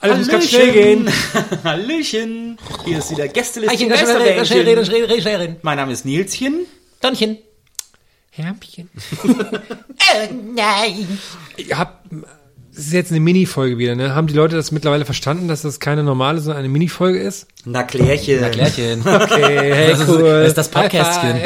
Alles muss ganz schnell gehen. Hallöchen. Hier ist wieder Gästeliste schnell schnell reden, schnell reden, schnell reden. Mein Name ist Nilschen. Donnchen. Hermchen. Äh, nein. Ich hab, das ist jetzt eine Mini-Folge wieder, ne? Haben die Leute das mittlerweile verstanden, dass das keine normale, sondern eine Mini-Folge ist? Na Klärchen. Klärchen. Okay, hey, Das ist, cool. das ist das Podcastchen.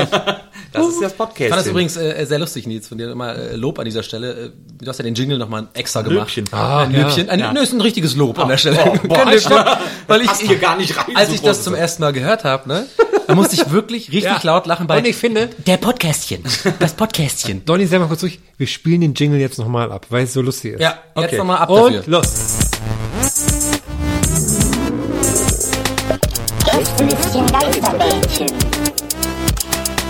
Das ist das Podcast. Ich fand das übrigens äh, sehr lustig, Nils, von dir immer äh, Lob an dieser Stelle. Äh, Du hast ja den Jingle nochmal extra gemacht. Löbchen. Ah, ein ja. Löbchen. Ein, Ja. Nö, ist ein richtiges Lob an der Stelle. boah, boah, Kein Alter. Lob, weil ich, hier gar nicht rein, Als so ich das zum ersten Mal gehört habe, ne, da musste ich wirklich richtig Ja. laut lachen bei Und ich finde, der Podcastchen. Das Podcastchen. Donny, sag mal kurz durch, wir spielen den Jingle jetzt nochmal ab, weil es so lustig ist. Ja, jetzt Okay. nochmal ab Und dafür. los. Gästelistchen Geisterbällchen.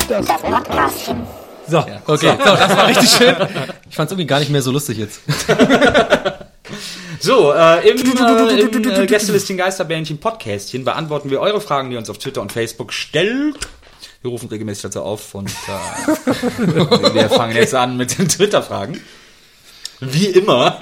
Das Podcastchen. So. Okay, so, das war richtig schön. Ich fand es irgendwie gar nicht mehr so lustig jetzt. So, äh, im, äh, im äh, Gästelistchen Geisterbändchen Podcastchen beantworten wir eure Fragen, die ihr uns auf Twitter und Facebook stellt. Wir rufen regelmäßig dazu auf und äh, wir fangen jetzt an mit den Twitter-Fragen. Wie immer.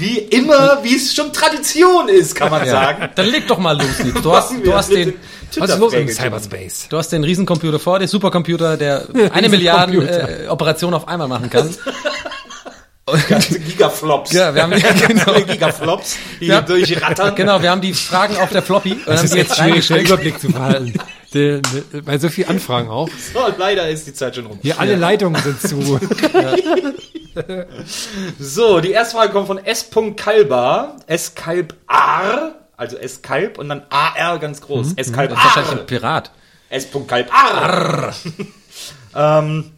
Wie immer, wie es schon Tradition ist, kann man sagen. Dann leg doch mal los, Nils. Du hast, du hast den, Was ist los im. Cyberspace? Du hast den Riesencomputer vor, den Supercomputer, der eine Milliarde äh, Operationen auf einmal machen kann. Ganze Gigaflops. Ja, wir haben ja, genau. Gigaflops, die Ja. durchrattern. Genau, wir haben die Fragen auf der Floppy Das haben ist die jetzt schwierig, den. Überblick zu behalten. Der- der- Bei so viel Anfragen auch. So, leider ist die Zeit schon rum. Hier alle Leitungen sind zu. So, die erste Frage kommt von S. Kalbar. S. Kalb R. Also S. Kalb und dann AR ganz groß. S. Kalb Das ist wahrscheinlich R. ein Pirat. S. Kalb R. ähm,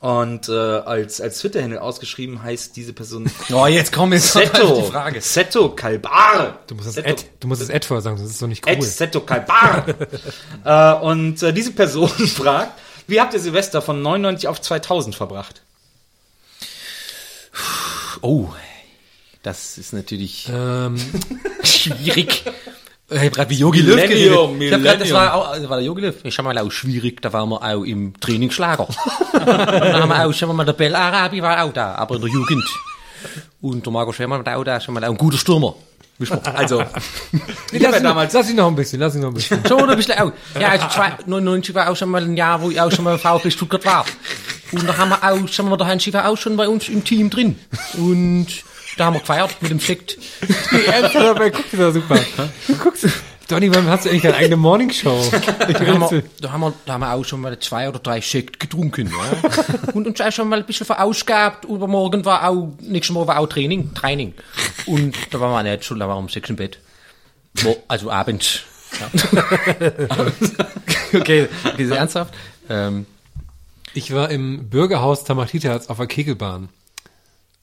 und äh, als, als Twitter-Handle ausgeschrieben heißt diese Person Oh, jetzt kommen jetzt Seto. die Frage. Seto Kalbar. Du musst das. Ad, du musst das Ad vorher sagen, das ist doch nicht cool. Ed Seto Kalbar. äh, und äh, diese Person fragt, wie habt ihr Silvester von 99 auf 2000 verbracht? Oh, das ist natürlich Ähm, schwierig. Ich habe gerade wie Yogi Löw geredet. Ich hab grad, das, war auch, das war der Yogi Löw. Ich habe mal auch schwierig, da waren wir auch im Trainingslager. dann haben wir auch, schon mal der Bell Arabi war auch da, aber in der Jugend. Und der Marco Schwemmer war auch da, schon mal auch ein guter Stürmer. Also, nee, hab lass, ihn, damals- lass ihn noch ein bisschen, lass ihn noch ein bisschen. schon ein bisschen auch. Ja, also zwei- 99 war auch schon mal ein Jahr, wo ich auch schon mal VfB Stuttgart war. Und da haben wir auch, schon mal, der Hans war auch schon bei uns im Team drin. Und da haben wir gefeiert mit dem Sekt. Dabei guckt er super. Du guckst, Donny, wann hast du eigentlich eine eigene Morningshow? Da haben, wir, da, haben wir, da haben wir auch schon mal zwei oder drei Sekt getrunken. Ja. Und uns auch schon mal ein bisschen verausgabt. Übermorgen war auch, nächsten Morgen war auch Training. Training. Und da waren wir nicht schon, da waren wir um sechs im Bett. Also abends. Ja. okay, okay, sehr ernsthaft. Ähm, Ich war im Bürgerhaus Tamatitaz auf der Kegelbahn.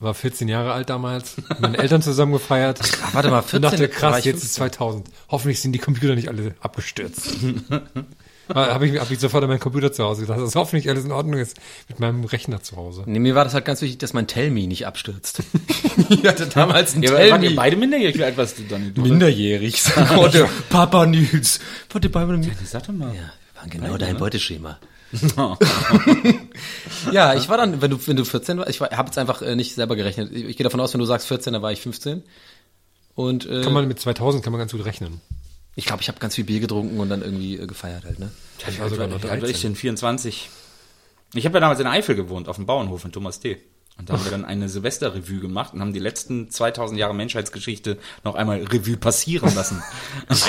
War 14 Jahre alt damals, mit meinen Eltern zusammen gefeiert. Ach, warte mal, Und 14, dachte, da war krass, ich jetzt ist 2000. Hoffentlich sind die Computer nicht alle abgestürzt. habe ich, hab ich sofort an meinen Computer zu Hause gedacht, dass hoffentlich alles in Ordnung ist mit meinem Rechner zu Hause. nee, mir war das halt ganz wichtig, dass mein Tellme nicht abstürzt. ich hatte damals einen Ja, wart ihr Tellme. beide minderjährig? Wie alt warst du dann? Du? Minderjährig. Warte, Papa Nils. Warte, bei mir. Sag doch mal. Ja, wir waren genau dein Beuteschema. Ja, ich war dann, wenn du, wenn du 14 warst, ich habe jetzt einfach äh, nicht selber gerechnet. Ich, ich gehe davon aus, wenn du sagst 14, dann war ich 15. Und äh, Kann man mit 2000 kann man ganz gut rechnen. ich glaube, ich habe ganz viel Bier getrunken und dann irgendwie äh, gefeiert halt, ne? Ich war sogar noch Wie alt war ich 13. denn? 24. Ich habe ja damals in Eifel gewohnt, auf dem Bauernhof in Thomas D. Und da haben wir dann eine Silvesterrevue gemacht und haben die letzten 2000 Jahre Menschheitsgeschichte noch einmal Revue passieren lassen.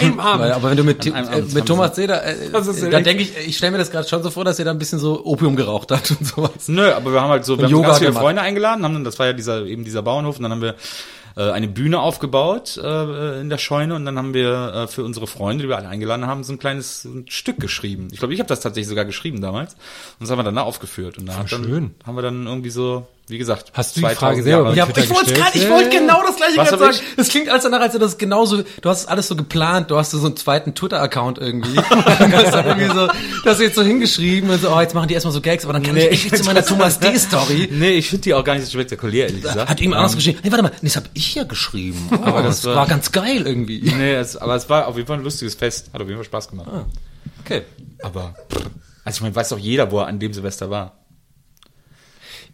Einem Abend. Aber wenn du mit, An äh, mit Thomas Zeder, äh, ja dann denke ich, ich stelle mir das gerade schon so vor, dass er da ein bisschen so Opium geraucht hat und sowas. Nö, aber wir haben halt so, wir haben Yoga ganz viele gemacht. Freunde eingeladen, haben dann, das war ja dieser, eben dieser Bauernhof, und dann haben wir äh, eine Bühne aufgebaut äh, in der Scheune und dann haben wir äh, für unsere Freunde, die wir alle eingeladen haben, so ein kleines ein Stück geschrieben. Ich glaube, ich habe das tatsächlich sogar geschrieben damals und das haben wir dann da aufgeführt und da dann, haben wir dann irgendwie so, wie gesagt, Hast du die 2000 Frage selber Ja, ich wollte gerade, ich wollte ja. genau das gleiche gerade sagen. Das klingt als danach, als du das genauso, du hast alles so geplant, du hast so einen zweiten Twitter-Account irgendwie. Dann hast du irgendwie so, das jetzt so hingeschrieben und so, oh, jetzt machen die erstmal so Gags, aber dann kann Nee. ich echt zu meiner Thomas D-Story. Nee, ich finde die auch gar nicht so spektakulär, ehrlich gesagt. Hat ihm anders Ähm, geschrieben. Nee, warte mal, das habe ich ja geschrieben. Aber das das war- war ganz geil irgendwie. Nee, es, aber es war auf jeden Fall ein lustiges Fest. Hat auf jeden Fall Spaß gemacht. Okay. Aber, also ich meine, weiß doch jeder, wo er an dem Silvester war.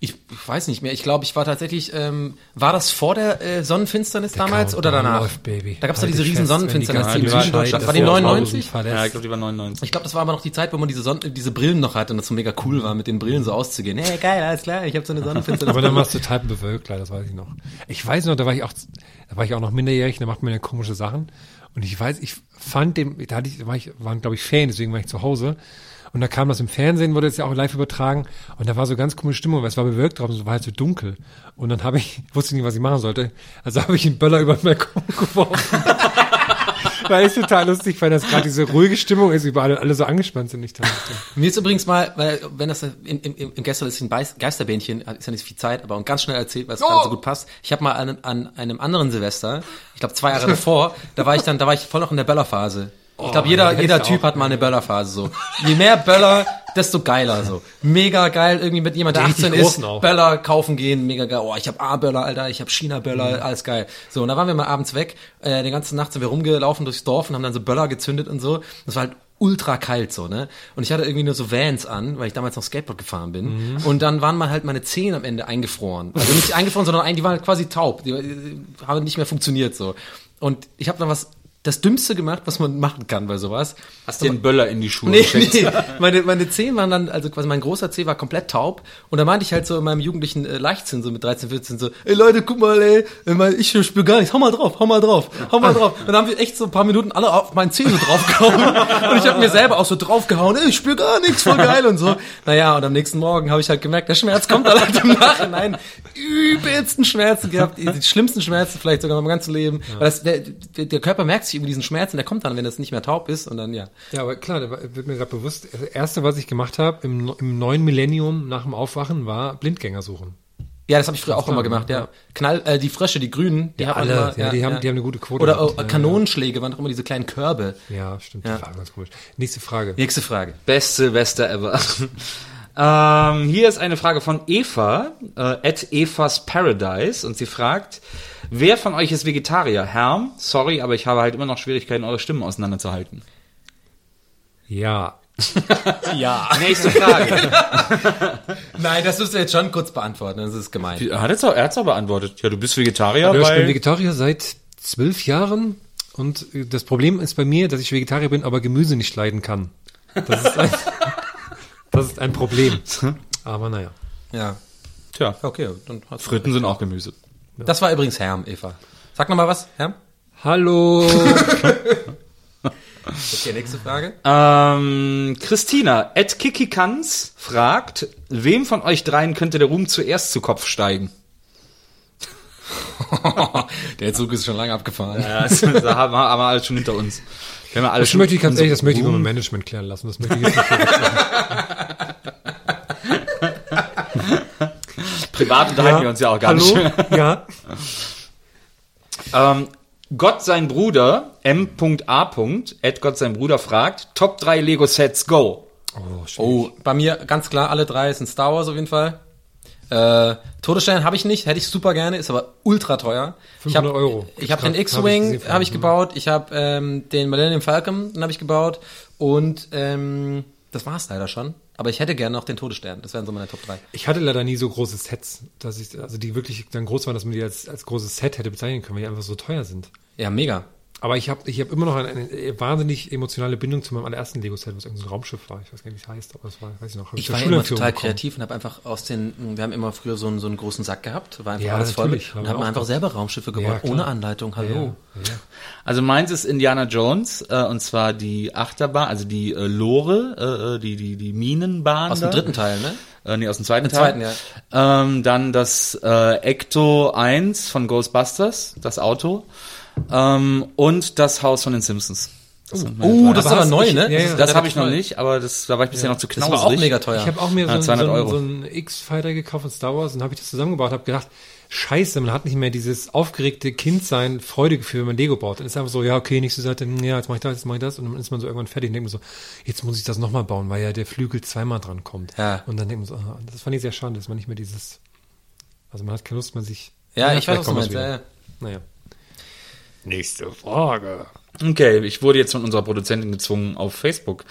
Ich, ich weiß nicht mehr. Ich glaube, ich war tatsächlich, ähm, war das vor der äh, Sonnenfinsternis damals oder danach? läuft, Baby. Da gab es doch Halte diese riesen fest, die Sonnenfinsternis im die war- Süden Deutschland. War die das war 99? Verlässt. Ja, ich glaube, die war 99. Ich glaube, das war aber noch die Zeit, wo man diese, Sonn diese Brillen noch hatte und das so mega cool war, mit den Brillen so auszugehen. Hey, geil, alles klar, ich habe so eine Sonnenfinsternis. Aber dann war es total bewölkt, leider, das weiß ich noch. Ich weiß noch, da war ich auch, da war ich auch noch minderjährig, da macht man ja komische Sachen. Und ich weiß, ich fand den, da hatte ich, war ich, waren glaube ich Fan, deswegen war ich zu Hause. Und da kam das im Fernsehen, wurde jetzt ja auch live übertragen. Und da war so ganz komische Stimmung, weil es war bewölkt draußen, es war halt so dunkel. Und dann habe ich, wusste nicht, was ich machen sollte. Also habe ich einen Böller über den Balkon geworfen. Weil es total lustig, weil das gerade diese ruhige Stimmung ist, überall alle so angespannt sind. Ich dachte, Mir ist übrigens mal, weil wenn das im, im, im Geisterlichen Beis- Geisterbähnchen ist ja nicht viel Zeit, aber und ganz schnell erzählt, weil es gerade so gut passt. Ich habe mal an, an einem anderen Silvester, ich glaube zwei Jahre davor, da war ich dann, da war ich voll noch in der Böllerphase. Ich glaube, jeder, hätte jeder Typ hat mal eine Böllerphase so. Je mehr Böller, desto geiler so. Mega geil, irgendwie mit jemand, der Die richtig 18 ist, auch. Böller kaufen gehen, mega geil. Oh, ich habe A-Böller, Alter, ich habe China-Böller, alles geil. So, und da waren wir mal abends weg. Äh, die ganze Nacht sind wir rumgelaufen durchs Dorf und haben dann so Böller gezündet und so. Das war halt ultra kalt so, ne? Und ich hatte irgendwie nur so Vans an, weil ich damals noch Skateboard gefahren bin. Und dann waren mal halt meine Zehen am Ende eingefroren. Also nicht eingefroren, sondern die waren quasi taub. Die, äh, haben nicht mehr funktioniert so. Und ich habe dann was das Dümmste gemacht, was man machen kann bei sowas. Hast dir einen Böller in die Schuhe Nee, gesteckt? nee. Meine, meine Zehen waren dann, also quasi mein großer Zeh war komplett taub. Und da meinte ich halt so in meinem jugendlichen äh, Leichtsinn, so mit 13, 14, so, ey Leute, guck mal, ey, äh, mein- ich spür gar nichts, hau mal drauf, hau mal drauf, hau mal drauf. Und dann haben wir echt so ein paar Minuten alle auf meinen Zeh so draufgehauen. und ich habe mir selber auch so draufgehauen, ey, ich spür gar nichts, voll geil und so. Naja, und am nächsten Morgen habe ich halt gemerkt, der Schmerz kommt dann halt im Nachhinein. Übelsten Schmerzen gehabt, die schlimmsten Schmerzen vielleicht sogar in meinem ganzen Leben. Weil das, der, der, der Körper merkt sich über diesen Schmerzen, der kommt dann, wenn das nicht mehr taub ist und dann, ja. Ja, aber klar, da wird mir gerade bewusst, das erste, was ich gemacht habe im, im neuen Millennium nach dem Aufwachen, war Blindgänger suchen. Ja, das habe ich früher auch immer gemacht, ja. Knall, äh, die Frösche, die Grünen, die Ja, hat man alle. immer, Ja, die haben- die haben eine gute Quote Oder oh, Ja, ja. Kanonenschläge waren doch immer diese kleinen Körbe. Ja, stimmt, Ja. das war ganz komisch. Nächste Frage. Nächste Frage. Best Silvester ever. ähm, hier ist eine Frage von Eva, äh, at Evas Paradise, und sie fragt, wer von euch ist Vegetarier? Herm, sorry, aber ich habe halt immer noch Schwierigkeiten, eure Stimmen auseinanderzuhalten. Ja. Ja. Nächste Frage. Nein, das müsst ihr jetzt schon kurz beantworten, das ist gemein. er hat es auch, er hat's auch beantwortet. Ja, du bist Vegetarier, Ja, ich bin. Vegetarier seit zwölf Jahren und äh, das Problem ist bei mir, dass ich Vegetarier bin, aber Gemüse nicht leiden kann. Das ist das ist ein Problem. Aber naja. Ja. Tja, Okay, dann hast du Fritten sind auch Gemüse. Das war übrigens Herm, Eva. Sag noch mal was, Herm. Hallo. Okay, nächste Frage. Ähm, Christina, at Kikikans fragt, wem von euch dreien könnte der Ruhm zuerst zu Kopf steigen? Der Zug ist schon lange abgefahren. Ja, das, das haben wir wir alles schon hinter uns. Wir haben alle Das schon möchte ich ganz ehrlich, das möchte ich mein Management klären lassen. Das möchte ich jetzt nicht Privat unterhalten wir uns ja auch gar Hallo? nicht. Ja. Ähm, Gott sein Bruder, M.A. Ed Gott sein Bruder fragt, Top 3 Lego Sets, go. Oh, bei mir ganz klar, alle drei sind Star Wars auf jeden Fall. Äh, Todesstern habe ich nicht, hätte ich super gerne, ist aber ultra teuer. ich hab, 500 Euro. Ich habe den X-Wing habe ich gebaut, ich habe ähm, den Millennium Falcon, den habe ich gebaut und ähm, das war's leider schon. Aber ich hätte gerne noch den Todesstern. Das wären so meine Top 3. Ich hatte leider nie so große Sets, dass ich, also die wirklich dann groß waren, dass man die als, als großes Set hätte bezeichnen können, weil die einfach so teuer sind. Ja, mega. Aber ich habe ich hab immer noch eine, eine wahnsinnig emotionale Bindung zu meinem allerersten Lego-Set, was irgendein so Raumschiff war. Ich weiß gar nicht, wie es heißt, aber es war, weiß ich noch. Ich zur war immer total bekommen. kreativ und habe einfach aus den, wir haben immer früher so einen, so einen großen Sack gehabt, war einfach Ja, alles voll und haben einfach selber Raumschiffe gebaut, Ja, ohne Anleitung, hallo. Ja, ja. Also meins ist Indiana Jones, äh, und zwar die Achterbahn, also die äh, Lore, äh, die, die, die Minenbahn. Aus dem dritten Teil, ne? Äh, nee, aus dem zweiten Teil. zweiten, ja. Ähm, dann das äh, Ecto 1 von Ghostbusters, das Auto. Ähm, und das Haus von den Simpsons. Das Oh, drei. das ist Aber neu, ich- ne? ja, ja. ist das habe ich noch nicht, aber das, da war ich bisher noch zu knausrig. Das war auch mega teuer. Ich habe auch mir so, Ja, ein- 200 so, ein- Euro. so ein X-Fighter gekauft von Star Wars und habe ich das zusammengebaut, habe gedacht, scheiße, man hat nicht mehr dieses aufgeregte Kindsein, Freudegefühl, wenn man Lego baut. Dann ist einfach so, ja, okay, nächste Seite, hm, ja, jetzt mache ich das, jetzt mache ich das. Und dann ist man so irgendwann fertig und denkt man so, jetzt muss ich das nochmal bauen, weil ja der Flügel zweimal dran kommt. Ja. Und dann denkt man so, ah, das fand ich sehr schade, dass man nicht mehr dieses, also man hat keine Lust, man sich... Ja, ich weiß, was du meinst, das ja, ja. Naja. Nächste Frage. Okay, ich wurde jetzt von unserer Produzentin gezwungen, auf Facebook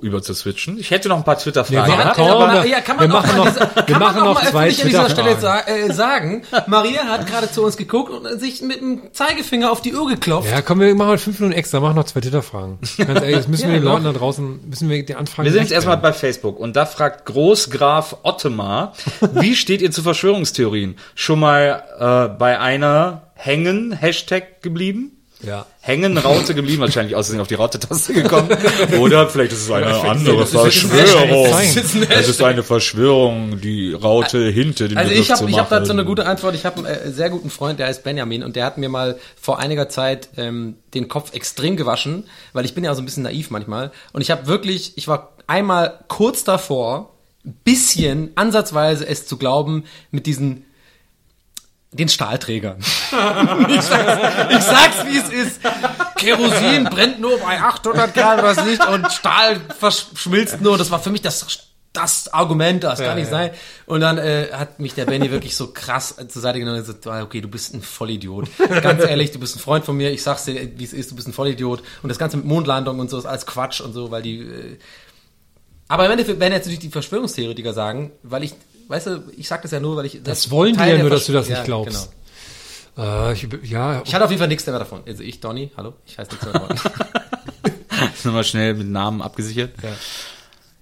über zu switchen. Ich hätte noch ein paar Twitter-Fragen Ja, wir- kann man wir machen noch- diese- wir kann man machen noch mal zwei öffentlich an dieser Stelle Twitter-Fragen. sa äh, sagen, Maria hat gerade zu uns geguckt und sich mit dem Zeigefinger auf die Uhr geklopft. Ja, komm, wir machen heute fünf Minuten extra, machen noch zwei Twitter-Fragen. Ganz ehrlich, das müssen wir Ja, den Leuten doch. da draußen, müssen wir die Anfragen Wir sind jetzt erstmal bei Facebook und da fragt Großgraf Ottemar, wie steht ihr zu Verschwörungstheorien? Schon mal äh, bei einer Hängen Hashtag geblieben? Ja. Hängen Raute geblieben, wahrscheinlich aus Versehen auf die Raute-Taste gekommen. Oder vielleicht ist es eine andere das Verschwörung. Das ist Es ist eine Verschwörung, die Raute hinter den Also Begriff ich habe zu ich hab dazu eine gute Antwort. Ich habe einen äh, sehr guten Freund, der heißt Benjamin und der hat mir mal vor einiger Zeit ähm, den Kopf extrem gewaschen, weil ich bin ja so ein bisschen naiv manchmal und ich habe wirklich, ich war einmal kurz davor, ein bisschen ansatzweise es zu glauben mit diesen den Stahlträgern. ich, sag's, ich sag's, wie es ist. Kerosin brennt nur bei 800 Grad was nicht und Stahl verschmilzt nur. Das war für mich das das Argument, das kann nicht sein. Und dann äh, hat mich der Benny wirklich so krass zur Seite genommen und gesagt, ah, okay, du bist ein Vollidiot. Ganz ehrlich, du bist ein Freund von mir, ich sag's dir, wie es ist, du bist ein Vollidiot. Und das Ganze mit Mondlandung und so ist alles Quatsch und so, weil die... Äh, aber im Endeffekt werden jetzt natürlich die Verschwörungstheoretiker sagen, weil ich, weißt du, ich sag das ja nur, weil ich... Das wollen die Teil ja der nur, dass du das nicht Ja, glaubst. Genau. Äh, ich, ja, Ich hatte auf jeden Fall nichts mehr davon. Also ich, Donny, hallo, ich heiße nichts mehr davon. Nochmal schnell mit Namen abgesichert.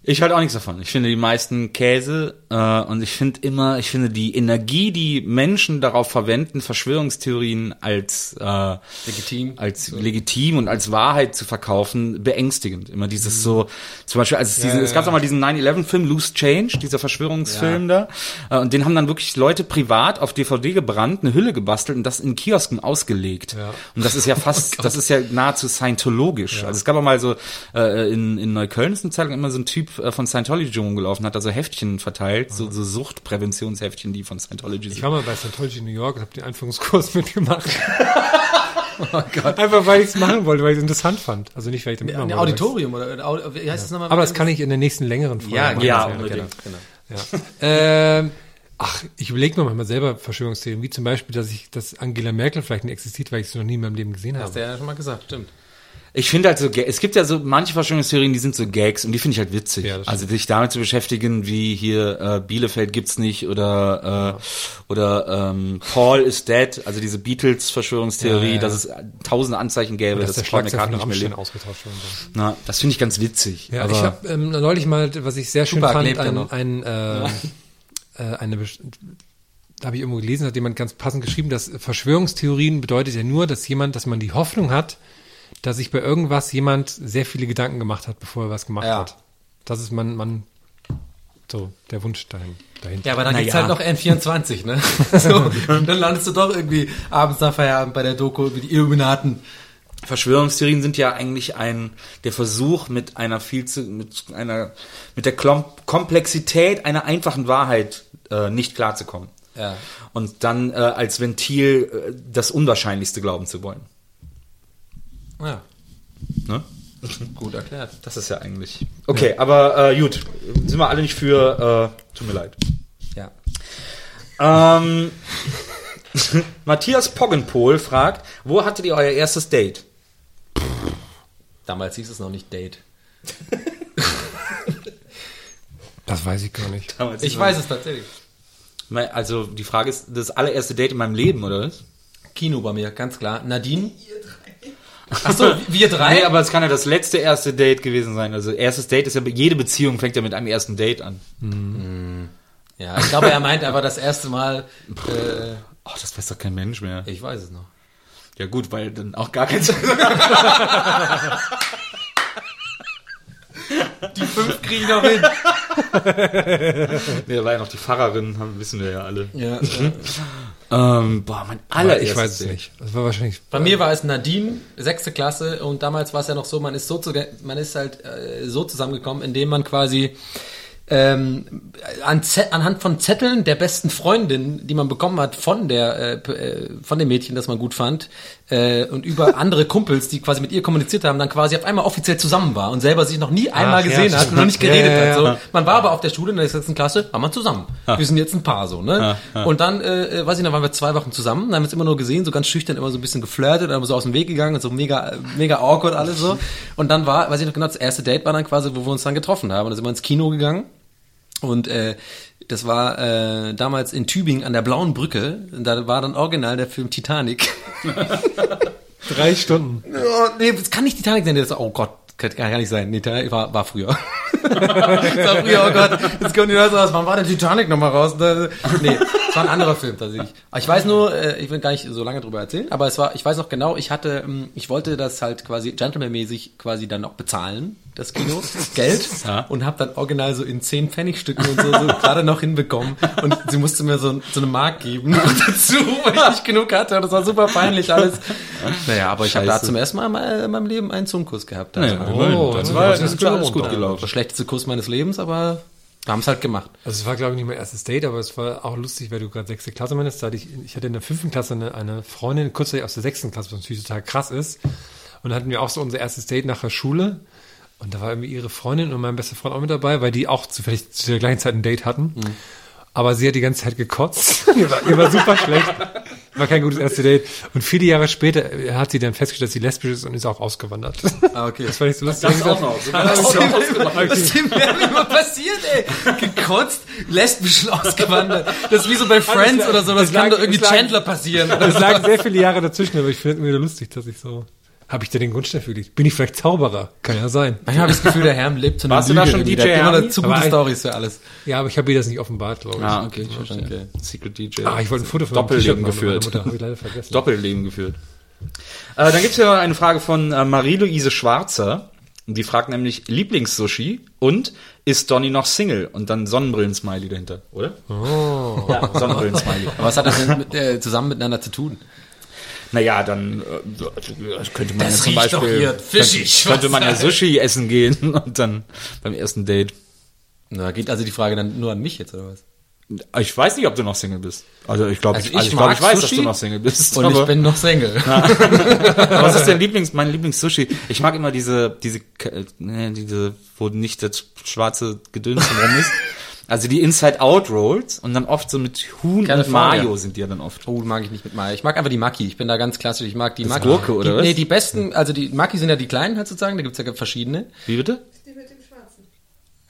Ich halte auch nichts davon. Ich finde die meisten Käse äh, und ich finde immer, ich finde die Energie, die Menschen darauf verwenden, Verschwörungstheorien als äh, Legitim. als legitim und als Wahrheit zu verkaufen, beängstigend. Immer dieses so, zum Beispiel, als es, diesen, es gab doch mal diesen 9-11-Film, Loose Change, dieser Verschwörungsfilm da, äh, und den haben dann wirklich Leute privat auf DVD gebrannt, eine Hülle gebastelt und das in Kiosken ausgelegt. Ja. Und das ist ja fast, das ist ja nahezu scientologisch. Also es gab auch mal so, äh, in, in Neukölln ist eine Zeit lang immer so ein Typ von Scientology rumgelaufen, hat da so Heftchen verteilt, so, so Suchtpräventionsheftchen, die von Scientology ich sind. war mal bei Scientology New York und habe den Einführungskurs mitgemacht. oh Gott. Einfach weil ich es machen wollte, weil ich es interessant fand. Also nicht, weil ich damit Ein machen wollte. Auditorium oder ein Audi- wie heißt das nochmal? Aber das kann ich in der nächsten längeren Folge Ja, machen. genau, Ja, genau, unbedingt. genau. Ja. ähm, ach, ich überlege mir manchmal selber Verschwörungstheorien, wie zum Beispiel, dass ich, dass Angela Merkel vielleicht nicht existiert, weil ich sie noch nie in meinem Leben gesehen Hast habe. du ja schon mal gesagt, stimmt. Ich finde halt so, es gibt ja so manche Verschwörungstheorien, die sind so Gags und die finde ich halt witzig. Ja, also sich damit zu beschäftigen, wie hier äh, Bielefeld gibt's nicht oder äh, oder ähm, Paul is dead, also diese Beatles Verschwörungstheorie, Ja, ja, ja. dass es tausende Anzeichen gäbe, dass dass, der Paul McCartney nicht mehr lebt. ausgetauscht worden. Na, das finde ich ganz witzig. Ja, ich habe ähm, neulich mal, was ich sehr schön fand, ja ein, ein, äh, äh, eine, da habe ich irgendwo gelesen, hat jemand ganz passend geschrieben, dass Verschwörungstheorien bedeutet ja nur, dass jemand, dass man die Hoffnung hat, dass sich bei irgendwas jemand sehr viele Gedanken gemacht hat, bevor er was gemacht Ja. hat. Das ist man, man, so, der Wunsch dahin, dahinter. Ja, aber dann Na gibt's ja. halt noch N24, ne? so, und dann landest du doch irgendwie abends nach Feierabend bei der Doku über die Illuminaten. Verschwörungstheorien sind ja eigentlich ein der Versuch mit einer viel zu mit einer mit der Klom Komplexität einer einfachen Wahrheit äh, nicht klarzukommen. Ja. Und dann äh, als Ventil äh, das Unwahrscheinlichste glauben zu wollen. Ja, Ne? gut erklärt. Das ist ja eigentlich. Okay, aber äh, gut, sind wir alle nicht für. Äh, tut mir leid. Ja. Ähm, Matthias Poggenpol fragt, wo hattet ihr euer erstes Date? Damals hieß es noch nicht Date. Das weiß ich gar nicht. Damals Ich weiß es tatsächlich. Also die Frage ist, das allererste Date in meinem Leben, oder was? Kino bei mir, ganz klar. Nadine? Achso, wir drei? Nee, aber es kann ja das letzte erste Date gewesen sein. Also erstes Date ist ja, jede Beziehung fängt ja mit einem ersten Date an. ja, ich glaube, er meint einfach das erste Mal. Äh, Oh, das weiß doch kein Mensch mehr. ich weiß es noch. Ja gut, weil dann auch gar kein Die fünf kriegen noch hin. Nee, da war ja noch die Pfarrerin, haben, wissen wir ja alle. Ja, Ähm, boah, mein allererstes ich weiß es nicht. Das war wahrscheinlich. Bei mir war es Nadine, sechste Klasse, und damals war es ja noch so, man ist so, zu, man ist halt äh, so zusammengekommen, indem man quasi ähm, an anhand von Zetteln der besten Freundin, die man bekommen hat von der äh, äh, von dem Mädchen, das man gut fand, äh, und über andere Kumpels, die quasi mit ihr kommuniziert haben, dann quasi auf einmal offiziell zusammen war und selber sich noch nie einmal Ach, ja, gesehen hat und noch nicht Ja, geredet ja, hat. So. ja. Man war aber auf der Schule in der sechsten Klasse, waren wir zusammen. Wir sind jetzt ein Paar so, ne? Und dann, äh, äh, weiß ich noch, waren wir zwei Wochen zusammen, dann haben wir uns immer nur gesehen, so ganz schüchtern, immer so ein bisschen geflirtet, dann so aus dem Weg gegangen und so mega, mega awkward alles so. Und dann war, weiß ich noch genau, das erste Date war dann quasi, wo wir uns dann getroffen haben. Und dann sind wir ins Kino gegangen. Und äh, das war äh, damals in Tübingen an der Blauen Brücke. Da war dann original der Film Titanic. Drei Stunden. Oh, nee, das kann nicht Titanic sein. Das, oh Gott, kann, gar nicht sein. Nee, Titanic war, war früher. das war früher, oh Gott. Jetzt kommt die Leute raus. Wann war der Titanic nochmal raus? Nee, es war ein anderer Film tatsächlich. Aber ich weiß nur, äh, ich will gar nicht so lange drüber erzählen, aber es war, ich weiß noch genau, ich hatte, ähm, ich wollte das halt quasi gentlemanmäßig quasi dann auch bezahlen, das Kino, Geld, Ja. und habe dann original so in 10 Pfennigstücken und so, so gerade noch hinbekommen. Und sie musste mir so, so eine Mark geben noch dazu, weil ich nicht genug hatte. Und das war super peinlich alles. Naja, aber ich habe da zum ersten Mal in meinem- in meinem Leben einen Zungenkuss gehabt. Ja, Also, immerhin. das war, das ist alles gut der gelaufen. schlechteste Kuss meines Lebens, aber wir haben es halt gemacht. Also es war, glaube ich, nicht mein erstes Date, aber es war auch lustig, weil du gerade sechste Klasse meinst. Da hatte ich, ich hatte in der fünften Klasse eine, eine Freundin, kurzzeitig aus der sechsten Klasse, was natürlich total krass ist. Und dann hatten wir auch so unser erstes Date nach der Schule. Und da war irgendwie ihre Freundin und mein bester Freund auch mit dabei, weil die auch zufällig zu der gleichen Zeit ein Date hatten. Aber sie hat die ganze Zeit gekotzt. ihr, war, ihr war super schlecht. War kein gutes erste Date. Und viele Jahre später hat sie dann festgestellt, dass sie lesbisch ist und ist auch ausgewandert. Ah, okay. Das fand ich so lustig. Das auch noch. Das ist auch ausgemacht. Was ist dem immer passiert, ey? Gekotzt, lesbisch ausgewandert. Das ist wie so bei Friends oder so, das kann lag- doch irgendwie lag- Chandler passieren. Es lagen sehr viele Jahre dazwischen, aber ich finde es mir lustig, dass ich so. Habe ich da den Grundstein für dich? Bin ich vielleicht Zauberer? Kann ja sein. Manchmal habe ich das Gefühl, der Herr lebt so eine Warst du da Lüge schon. DJ Der hat immer zu gute Stories für alles. Ja, aber ich habe ihr das nicht offenbart, glaube ich. Ah, okay, ich verstehe. Okay. Secret DJ. Ah, ich wollte ein Foto von Doppelleben geführt. Mutter habe ich leider vergessen. Doppelleben geführt. Äh, dann gibt's hier eine Frage von äh, Marie-Louise Schwarzer. Die fragt nämlich Lieblingssushi und ist Donny noch Single? Und dann Sonnenbrillen-Smiley dahinter, oder? Oh. Ja, Sonnenbrillen-Smiley. Aber was hat das denn mit, äh, zusammen miteinander zu tun? Naja, dann äh, könnte man Das ja zum doch Beispiel hier fischig, könnte, könnte man ja Sushi essen gehen und dann beim ersten Date. Na, geht also die Frage dann nur an mich jetzt, oder was? Ich weiß nicht, ob du noch Single bist. Also ich glaube, Also ich, also ich glaub, mag ich weiß, dass du noch Single bist. Und aber- ich bin noch Single. Was ist dein Lieblings, mein Lieblings-Sushi? Ich mag immer diese, diese, äh, diese, wo nicht das schwarze Gedöns drum ist. Also die Inside-Out-Rolls und dann oft so mit Huhn und California. Mayo sind die ja dann oft. Oh, mag ich nicht mit Mayo. Ich mag einfach die Maki. Ich bin da ganz klassisch. Ich mag die Das Maki. Gurke, oder die, was? Nee, die besten, also die Maki sind ja die kleinen halt sozusagen. Da gibt's ja verschiedene. Wie bitte?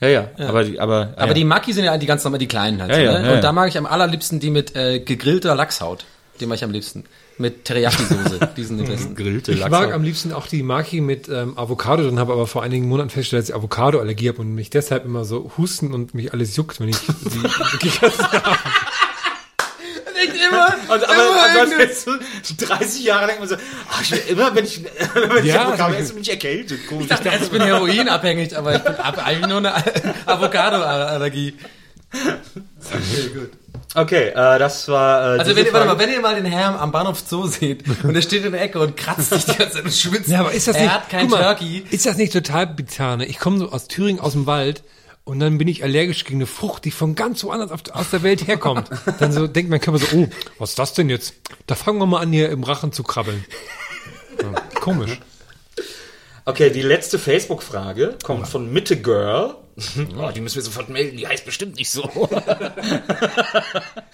Ja, ja, aber die, aber, Aber ja. die Maki sind ja die ganz normal die kleinen halt. Ja, so, ja, ne? ja, Und ja. da mag ich am allerliebsten die mit äh, gegrillter Lachshaut. Die mag ich am liebsten. Mit Teriyaki-Soße. Die sind die besten. gegrillte Ich Lachs. mag am liebsten auch die Maki mit ähm, Avocado drin, habe aber vor einigen Monaten festgestellt, dass ich Avocado-Allergie habe und mich deshalb immer so husten und mich alles juckt, wenn ich die gegessen habe. Nicht immer. Und, aber, immer aber irgendeine- jetzt so 30 Jahre denkt man so, ach, ich, immer wenn ich, wenn ich Ja, Avocado also- esse, bin ich erkältet. Komisch. Ich dachte, ich bin heroinabhängig, aber ich bin ab, eigentlich nur eine Avocado-Allergie. Okay, gut. Okay, äh, das war, äh, Also wenn ihr, warte mal, wenn ihr mal den Herrn am Bahnhof Zoo seht und er steht in der Ecke und kratzt sich die ganze Zeit und schwitzt. Ja, aber ist das er nicht, hat kein mal, Turkey. ist das nicht total bizarr? Ne? Ich komme so aus Thüringen, aus dem Wald und dann bin ich allergisch gegen eine Frucht, die von ganz woanders auf, aus der Welt herkommt. Dann so denkt mein Körper so, oh, was ist das denn jetzt? Da fangen wir mal an, hier im Rachen zu krabbeln. Ja, komisch. Okay, die letzte Facebook-Frage kommt von Mitte Girl Oh, die müssen wir sofort melden, die heißt bestimmt nicht so.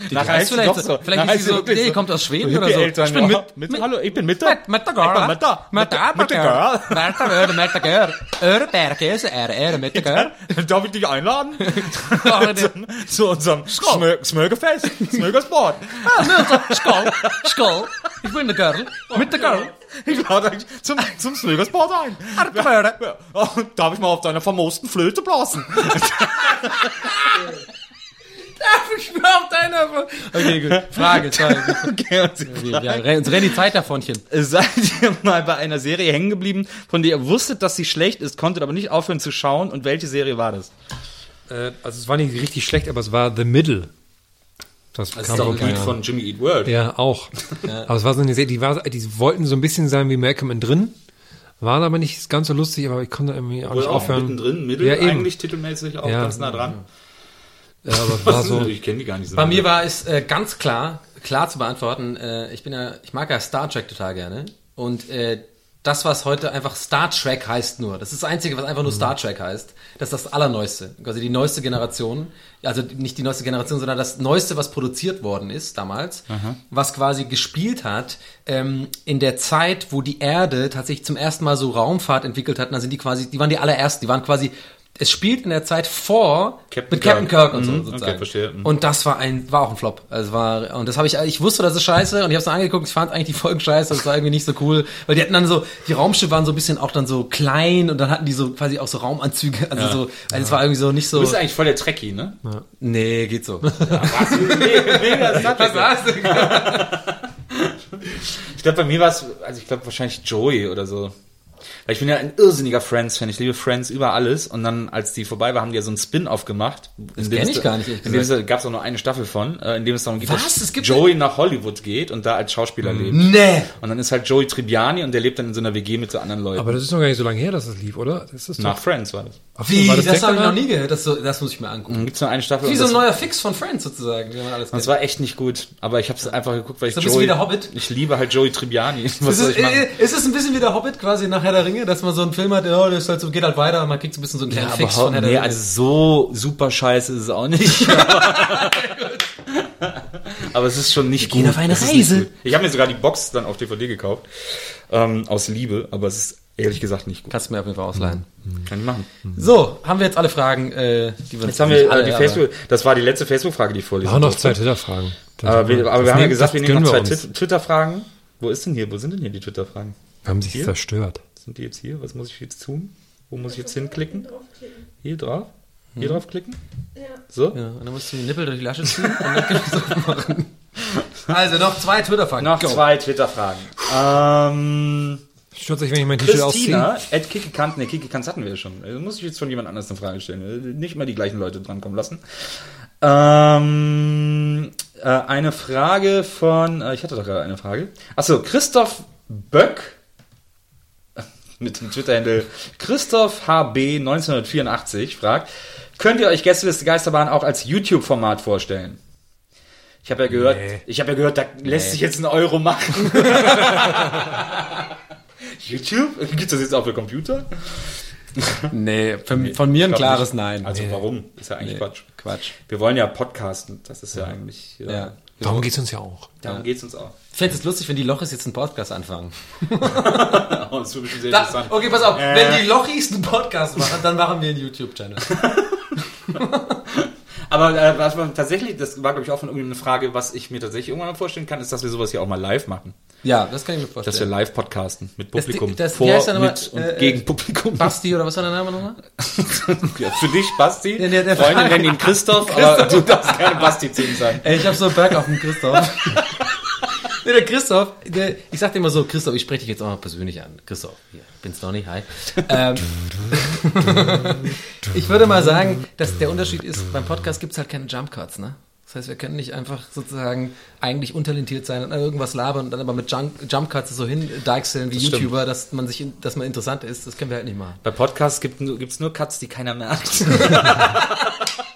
Die heißt vielleicht, so, vielleicht ist sie so, nee, kommt aus Schweden oder so. Eltern, ich bin ja. mit, mit, hallo, ich bin mit der. Mit, mit der Girl. Ich bin mit der. Mit der, mit der Girl. Mit der Girl, mit der Girl. Eure Bergkäse, eure, eure, mit der Girl. Darf ich dich einladen? Ja, zu, zu unserem Smö- Smögerfest, Smögersport. Skoll, Skoll. Ich bin der Girl. Mit der Girl. Ich lade euch zum, zum Smögersport ein. Ja. Oh, darf ich mal auf deiner vermoosten Flöte blasen? Darf ich mir auf deiner... Okay, gut. Frage, zwei. okay, und sie Ja, uns rennt die Zeit davonchen. Seid ihr mal bei einer Serie hängen geblieben, von der ihr wusstet, dass sie schlecht ist, konntet aber nicht aufhören zu schauen? Und welche Serie war das? Äh, also es war nicht richtig schlecht, aber es war The Middle. Das, kam doch auch ein keiner. Lied von Jimmy Eat World. Ja, auch. Aber es war so eine Serie, die, war, die wollten so ein bisschen sein wie Malcolm in drin, waren aber nicht ganz so lustig, aber ich konnte irgendwie auch Wohl nicht auch aufhören. mittendrin, Mittel Ja, eben. eigentlich titelmäßig auch Ja. ganz nah dran. Ja, aber es war so. Ich kenne die gar nicht so. Bei mir war es äh, ganz klar, klar zu beantworten. Äh, ich bin ja, ich mag ja Star Trek total gerne. Und äh, das, was heute einfach Star Trek heißt nur, das ist das Einzige, was einfach nur Star Trek heißt, das ist das Allerneueste. Also die neueste Generation, also nicht die neueste Generation, sondern das Neueste, was produziert worden ist damals, was quasi gespielt hat ähm, in der Zeit, wo die Erde tatsächlich zum ersten Mal so Raumfahrt entwickelt hat. Und dann sind die quasi, die waren die allerersten, die waren quasi es spielt in der Zeit vor Captain mit Captain Kirk. Kirk, und so Mhm, sozusagen. okay, verstehe. Mhm. Und das war ein war auch ein Flop. Also war und das habe ich ich wusste, das ist scheiße und ich habe es angeguckt, ich fand eigentlich die Folgen scheiße, das war irgendwie nicht so cool, weil die hatten dann so die Raumschiffe waren so ein bisschen auch dann so klein und dann hatten die so quasi auch so Raumanzüge, also so also es war irgendwie so nicht so Du bist eigentlich voll der Trekkie, ne? Nee, geht so. Mega Trek. hast du? Ich glaube, bei mir war es, also ich glaube wahrscheinlich Joey oder so. Weil ich bin ja ein irrsinniger Friends-Fan. Ich liebe Friends über alles. Und dann, als die vorbei war, haben die ja so ein Spin-off gemacht. Das kenn ich gar nicht, In dem es gab es auch nur eine Staffel von, äh, in dem es darum geht, Was? dass Es gibt- Joey nach Hollywood geht und da als Schauspieler lebt. Nee. Und dann ist halt Joey Tribbiani und der lebt dann in so einer WG mit so anderen Leuten. Aber das ist noch gar nicht so lange her, dass das lief, oder? Das ist nach Friends war das. Ach Wie? war Das, direkt habe ich noch nie gehört. Das, so, das muss ich mir angucken. Dann gibt's nur eine Staffel. Wie und so ein das- neuer Fix von Friends sozusagen, wie man alles Das kennt. war echt nicht gut, aber ich habe es einfach geguckt, weil ich So ein bisschen Joey, wie der Hobbit? ich liebe halt Joey Tribbiani. Was Ist soll es, ich machen? äh, ist es ein bisschen wie der Hobbit quasi nach Herr der Ringe, dass man so einen Film hat, ja, das halt so, geht halt weiter, man kriegt so ein bisschen so einen kleinen Fix von Herr der nee, also so super scheiße ist es auch nicht. Aber es ist schon nicht gut. gehen auf eine Reise. Ich habe mir sogar die Box dann auf DVD gekauft, ähm, aus Liebe, aber es ist ehrlich gesagt nicht gut. Kannst du mir auf jeden Fall ausleihen. Kann ich machen. So, haben wir jetzt alle Fragen, äh, die wir Jetzt haben wir alle, äh, die aber- Facebook, das war die letzte Facebook-Frage, die ich vorlesen Wir haben noch zwei Twitter-Fragen. Aber wir, aber wir haben ja gesagt, wir nehmen noch zwei Twitter-Fragen. Wo ist denn hier? Wo sind denn hier die Twitter-Fragen? Wir haben sich Hier? zerstört. Sind die jetzt hier? Was muss ich jetzt tun? Wo muss ich jetzt hinklicken? Hier drauf? Hier drauf klicken? So? Ja, und dann musst du den Nippel durch die Lasche ziehen und dann kannst du das machen. Also noch zwei Twitter-Fragen. Noch Go. zwei Twitter-Fragen. Ähm, Stört euch, wenn ich mein T-Shirt ausziehe? Christina, at Kikikant, ne, Kikikant hatten wir ja schon. Also muss ich jetzt von jemand anders eine Frage stellen. Nicht immer die gleichen Leute drankommen lassen. Ähm, äh, eine Frage von, äh, ich hatte doch gerade eine Frage. Achso, Christoph Böck mit dem Twitter-Handle Christoph HB 1984 fragt, könnt ihr euch Gästeliste Geisterbahn auch als YouTube-Format vorstellen? Ich habe ja gehört, Nee. ich habe ja gehört, da lässt sich jetzt ein Euro machen. YouTube? Gibt das jetzt auch für Computer? Nee, von, von mir ein klares nicht. Nein. Also warum? Ist ja eigentlich Nee, Quatsch. Quatsch. Wir wollen ja podcasten. Das ist ja, eigentlich. Ja. Ja. Darum geht's uns ja auch. Darum geht's uns auch. Ich fände es lustig, wenn die Lochis jetzt einen Podcast anfangen. Oh, das wird bestimmt sehr Da, interessant. okay, pass auf. Äh. Wenn die Lochis einen Podcast machen, dann machen wir einen YouTube-Channel. Aber äh, was man tatsächlich, das war glaube ich auch von irgendeiner Frage, was ich mir tatsächlich irgendwann mal vorstellen kann, ist, dass wir sowas hier auch mal live machen. Ja, das kann ich mir Dass wir vorstellen. live podcasten mit Das- Publikum. das- wie vor, heißt nochmal? mit und Äh, gegen Publikum. Basti oder was war der Name nochmal? Ja, für dich, Basti. Ja, der- der- Freunde nennen ihn Christoph, aber du darfst keine Basti zu ihm sagen. Ey, ich hab so Berg auf den Christoph. Nee, der Christoph, der, ich sag dir immer so, Christoph, ich spreche dich jetzt auch mal persönlich an. Christoph, hier, bin's Donny, hi. Ähm, ich würde mal sagen, dass der Unterschied ist, beim Podcast gibt's halt keine Jump Cuts, ne? Das heißt, wir können nicht einfach sozusagen eigentlich untalentiert sein und irgendwas labern und dann aber mit Jump, Jump Cuts so hin deichseln wie Das stimmt. YouTuber, dass man sich, dass man interessant ist. Das können wir halt nicht machen. Bei Podcasts gibt es nur Cuts, die keiner merkt.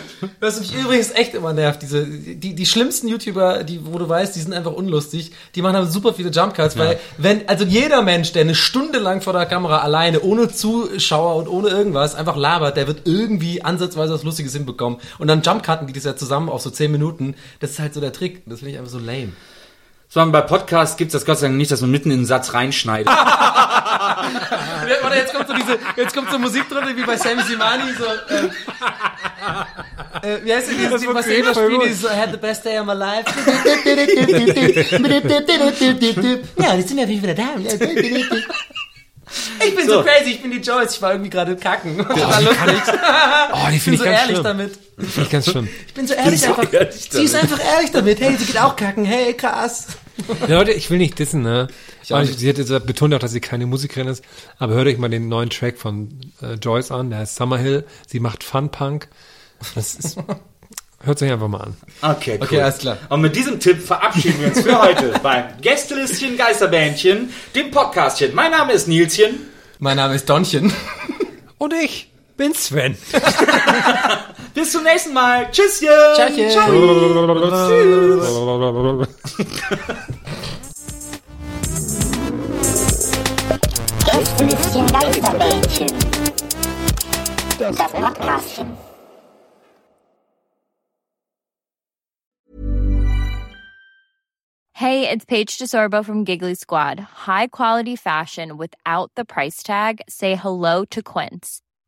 Was mich übrigens echt immer nervt, diese, die, die schlimmsten YouTuber, die, wo du weißt, die sind einfach unlustig, die machen aber super viele Jumpcuts, weil, wenn, also jeder Mensch, der eine Stunde lang vor der Kamera alleine, ohne Zuschauer und ohne irgendwas, einfach labert, der wird irgendwie ansatzweise was Lustiges hinbekommen. Und dann Jumpcutten die das ja zusammen auf so 10 Minuten. Das ist halt so der Trick. Das finde ich einfach so lame. So, bei Podcasts gibt's das Gott sei Dank nicht, dass man mitten in den Satz reinschneidet. Warte, jetzt kommt so diese, jetzt kommt so Musik drin, wie bei Sammy Simani, so, ähm, äh, wie heißt denn dieses, was sie immer dieses so, I had the best day of my life. ja, die sind ja wieder da. Ich bin so. So. crazy, ich bin die Joyce, ich war irgendwie gerade kacken. Lustig. Oh, die Ich bin so ehrlich schlimm. damit. Ich ganz schlimm. Ich bin so ehrlich so einfach. ehrlich Sie ist einfach ehrlich damit. Hey, sie geht auch kacken. Hey, krass. Ja, Leute, ich will nicht dissen, ne? auch Aber nicht. sie hat jetzt betont auch, dass sie keine Musikerin ist. Aber hört euch mal den neuen Track von äh, Joyce an, der heißt Summerhill. Sie macht Fun Punk. Das ist, hört euch einfach mal an. Okay, cool. Okay, alles klar. Und mit diesem Tipp verabschieden wir uns für heute beim Gästelistchen Geisterbändchen, dem Podcastchen. Mein Name ist Nielchen. Mein Name ist Donchen. Und ich bin Sven. Bis zum nächsten Mal. Tschüsschen. Tschauchen. Gästelistchen Das Podcastchen. Hey, it's Paige DeSorbo from Giggly Squad. High quality fashion without the price tag. Say hello to Quince.